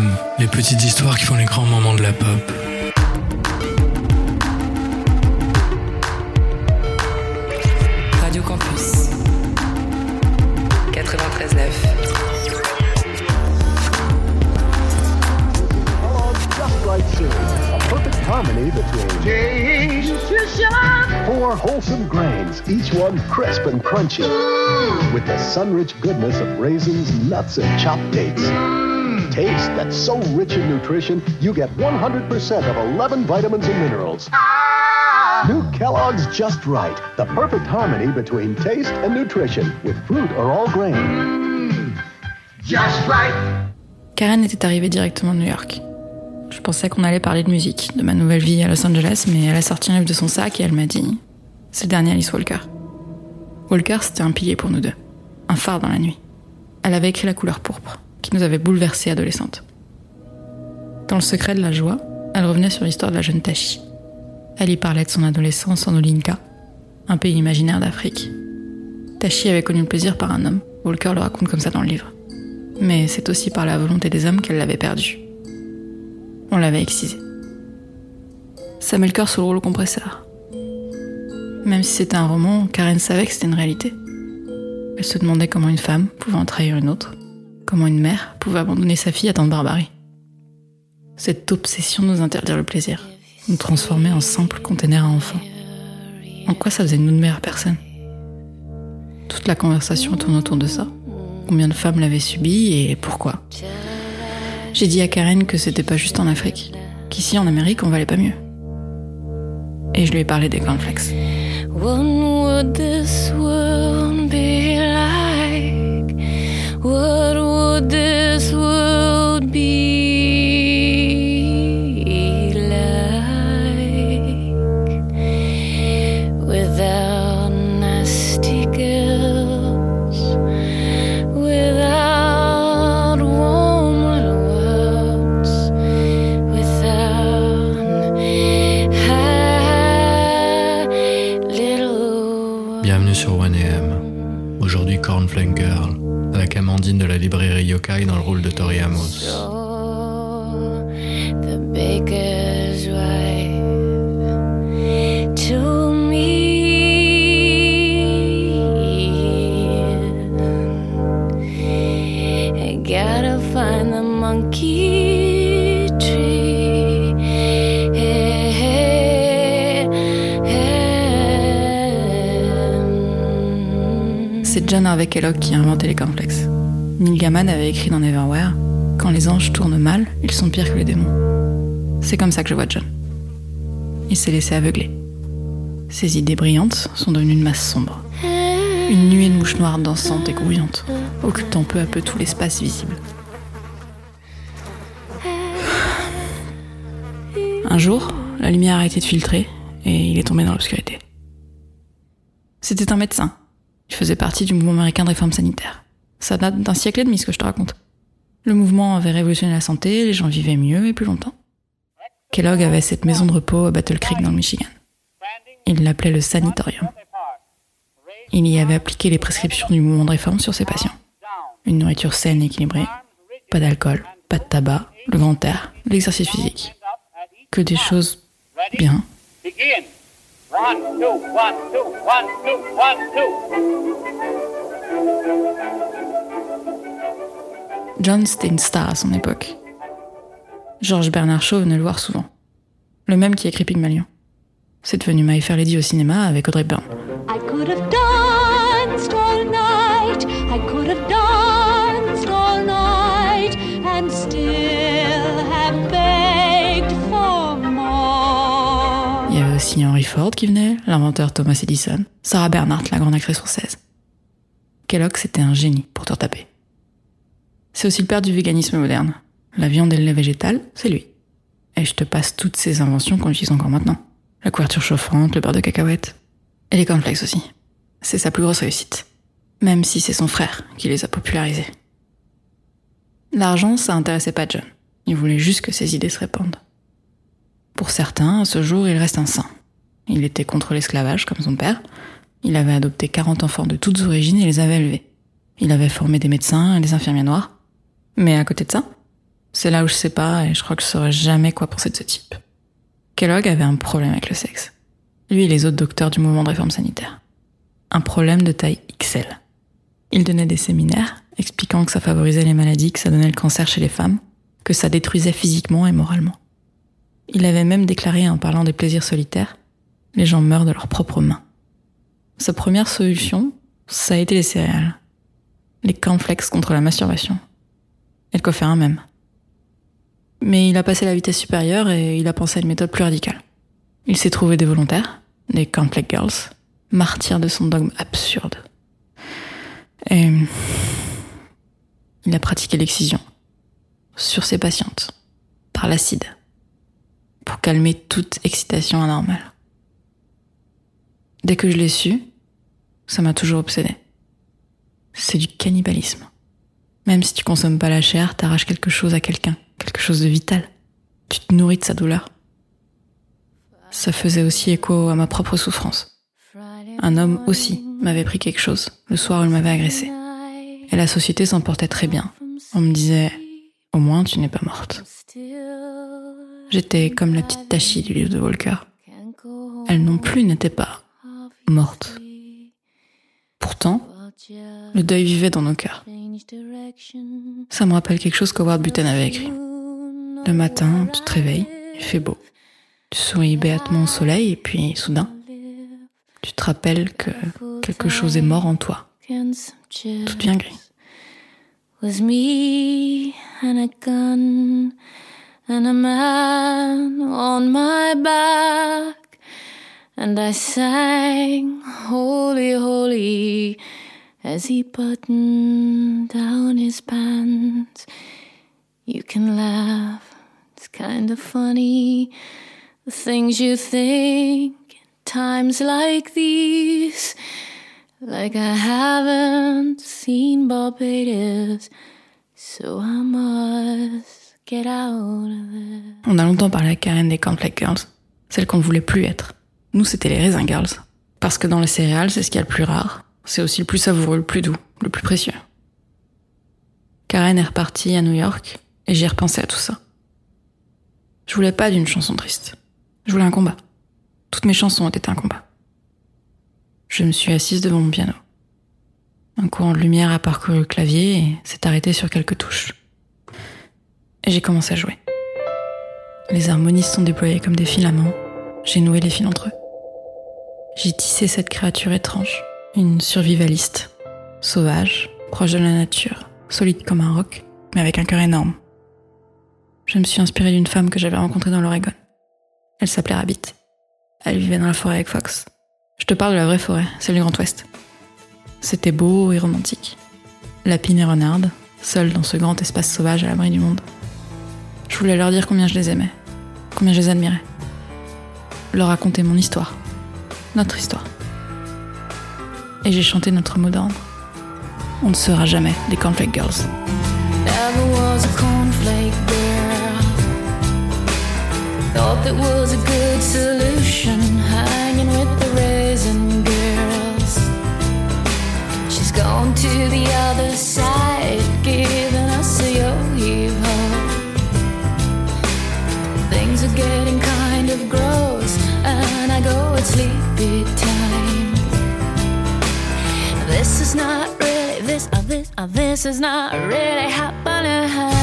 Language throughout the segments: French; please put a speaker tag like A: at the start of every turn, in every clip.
A: FM, les petites histoires qui font les grands moments de la pop.
B: Radio Campus 93.9
C: just right cereal. A perfect harmony between four wholesome grains, each one crisp and crunchy, with the sun-rich goodness of raisins, nuts, and chopped dates. Taste that's so rich in nutrition, you get 100% of 11 vitamins and minerals. New Kellogg's Just Right, the perfect harmony between taste and nutrition, with fruit or all grain.
D: Just right.
E: Karen était arrivée directement de New York. Je pensais qu'on allait parler de musique, de ma nouvelle vie à Los Angeles, mais elle a sorti un livre de son sac et elle m'a dit C'est le dernier Alice Walker. Walker, c'était un pilier pour nous deux, un phare dans la nuit. Elle avait écrit La couleur pourpre, qui nous avait bouleversés adolescentes. Dans le secret de la joie, elle revenait sur l'histoire de la jeune Tashi. Elle y parlait de son adolescence en Olinka, un pays imaginaire d'Afrique. Tashi avait connu le plaisir par un homme, Walker le raconte comme ça dans le livre. Mais c'est aussi par la volonté des hommes qu'elle l'avait perdu. On l'avait excisé. Ça met le cœur sur le rouleau compresseur. Même si c'était un roman, Karen savait que c'était une réalité. Elle se demandait comment une femme pouvait en trahir une autre, comment une mère pouvait abandonner sa fille à tant de barbarie. Cette obsession nous interdire le plaisir, nous transformer en simple container à enfants. En quoi ça faisait de nous de meilleures personnes? Toute la conversation tourne autour de ça. Combien de femmes l'avaient subi et pourquoi? J'ai dit à Karen que c'était pas juste en Afrique, qu'ici en Amérique on valait pas mieux. Et je lui ai parlé des cornflakes.
F: This world be
A: Avec Amandine de la librairie Yokai dans le rôle de Tori Amos.
E: C'est John Harvey Kellogg qui a inventé les cornflakes. Neil Gaiman avait écrit dans Neverwhere Quand les anges tournent mal, ils sont pires que les démons. C'est comme ça que je vois John. Il s'est laissé aveugler. Ses idées brillantes sont devenues une masse sombre. Une nuée de mouches noires dansantes et grouillantes, occupant peu à peu tout l'espace visible. Un jour, la lumière a été de filtrer et il est tombé dans l'obscurité. C'était un médecin. Il faisait partie du mouvement américain de réforme sanitaire. Ça date d'un siècle et demi, ce que je te raconte. Le mouvement avait révolutionné la santé, les gens vivaient mieux et plus longtemps. Kellogg avait cette maison de repos à Battle Creek dans le Michigan. Il l'appelait le sanatorium. Il y avait appliqué les prescriptions du mouvement de réforme sur ses patients. Une nourriture saine et équilibrée, pas d'alcool, pas de tabac, le grand air, l'exercice physique. Que des choses bien.
D: Begin. One, two, one, two, one, two, one, two.
E: John, c'était une star à son époque. George Bernard Shaw venait le voir souvent. Le même qui a écrit Pygmalion. C'est devenu My Fair Lady au cinéma avec Audrey Byrne.
F: I could have danced all night. I could have danced
E: Ford qui venait, l'inventeur Thomas Edison, Sarah Bernhardt, la grande actrice française. Kellogg, c'était un génie pour te retaper. C'est aussi le père du véganisme moderne. La viande et le lait végétal, c'est lui. Et je te passe toutes ces inventions qu'on utilise encore maintenant. La couverture chauffante, le beurre de cacahuète. Et les cornflakes aussi. C'est sa plus grosse réussite. Même si c'est son frère qui les a popularisés. L'argent, ça intéressait pas John. Il voulait juste que ses idées se répandent. Pour certains, à ce jour, il reste un saint. Il était contre l'esclavage, comme son père. Il avait adopté 40 enfants de toutes origines et les avait élevés. Il avait formé des médecins et des infirmiers noirs. Mais à côté de ça, C'est là où je sais pas et je crois que je saurais jamais quoi penser de ce type. Kellogg avait un problème avec le sexe. Lui et les autres docteurs du mouvement de réforme sanitaire. Un problème de taille XL. Il donnait des séminaires expliquant que ça favorisait les maladies, que ça donnait le cancer chez les femmes, que ça détruisait physiquement et moralement. Il avait même déclaré en parlant des plaisirs solitaires, les gens meurent de leurs propres mains. Sa première solution, ça a été les céréales. Les cornflakes contre la masturbation. Et le coffee même. Mais il a passé la vitesse supérieure et il a pensé à une méthode plus radicale. Il s'est trouvé des volontaires, des cornflake girls, martyrs de son dogme absurde. Et il a pratiqué l'excision sur ses patientes par l'acide pour calmer toute excitation anormale. Dès que je l'ai su, ça m'a toujours obsédé. C'est du cannibalisme. Même si tu consommes pas la chair, t'arraches quelque chose à quelqu'un, quelque chose de vital. Tu te nourris de sa douleur. Ça faisait aussi écho à ma propre souffrance. Un homme aussi m'avait pris quelque chose le soir où il m'avait agressé. Et la société s'en portait très bien. On me disait, au moins tu n'es pas morte. J'étais comme la petite Tachi du livre de Walker. Elle non plus n'était pas Pourtant, le deuil vivait dans nos cœurs. Ça me rappelle quelque chose qu'Howard Button avait écrit. Le matin, tu te réveilles, il fait beau. Tu souris béatement au soleil et puis, soudain, tu te rappelles que quelque chose est mort en toi. Tout devient gris.
F: And I sang, Holy, Holy, as he buttoned down his pants. You can laugh, it's kind of funny, the things you think in times like these. Like I haven't seen Barbados, so I must get out of there.
E: On a longtemps parlé à Karen des Cornflake Girls, celles qu'on ne voulait plus être. Nous, c'était les raisin girls. Parce que dans les céréales, c'est ce qu'il y a le plus rare. C'est aussi le plus savoureux, le plus doux, le plus précieux. Karen est repartie à New York et j'y ai repensé à tout ça. Je voulais pas d'une chanson triste. Je voulais un combat. Toutes mes chansons ont été un combat. Je me suis assise devant mon piano. Un courant de lumière a parcouru le clavier et s'est arrêté sur quelques touches. Et j'ai commencé à jouer. Les harmonies se sont déployées comme des filaments. J'ai noué les fils entre eux. J'ai tissé cette créature étrange, une survivaliste, sauvage, proche de la nature, solide comme un roc, mais avec un cœur énorme. Je me suis inspirée d'une femme que j'avais rencontrée dans l'Oregon. Elle s'appelait Rabbit. Elle vivait dans la forêt avec Fox. Je te parle de la vraie forêt, celle du Grand Ouest. C'était beau et romantique. Lapine et renarde, seuls dans ce grand espace sauvage à l'abri du monde. Je voulais leur dire combien je les aimais, combien je les admirais. Leur raconter mon histoire, notre histoire. Et j'ai chanté notre mot d'ordre. On ne sera jamais des Cornflake Girls.
F: Never was a cornflake girl. Thought that was a good solution, hanging with the raisin girls. She's gone to the other side, giving us a yo-yo. Things are getting kind of gross, and I go at time. This is not really this, uh, this, uh, this is not really happening.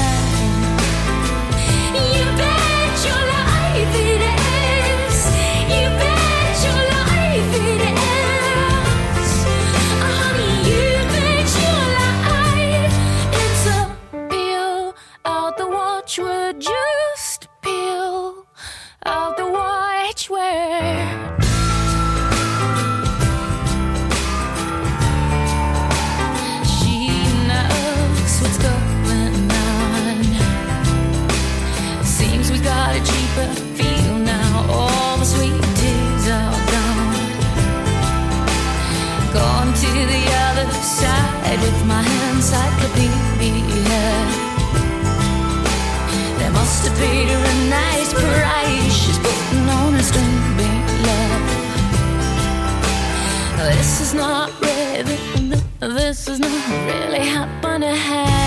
F: This is not really happening.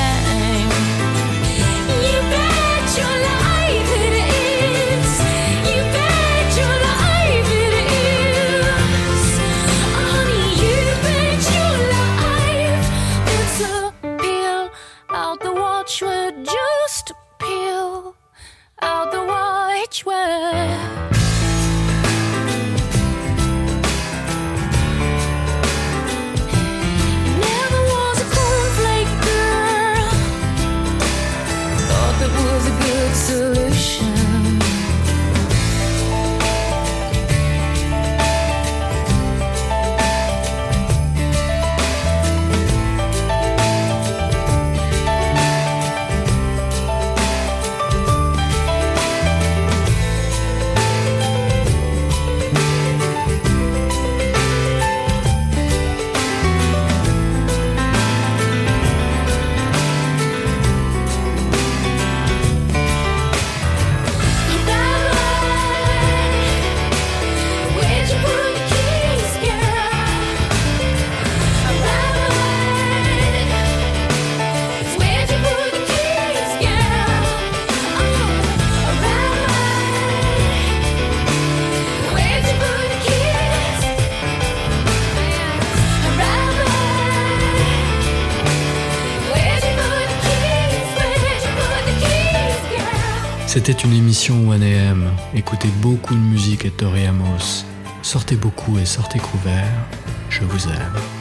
F: C'était une émission 1AM. Écoutez beaucoup de musique et Tori Amos. Sortez beaucoup et sortez couvert. Je vous aime.